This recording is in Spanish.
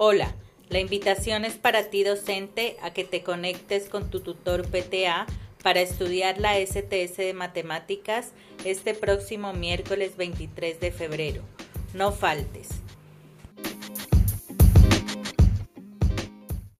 Hola, la invitación es para ti docente a que te conectes con tu tutor PTA para estudiar la STS de Matemáticas este próximo miércoles 23 de febrero. No faltes.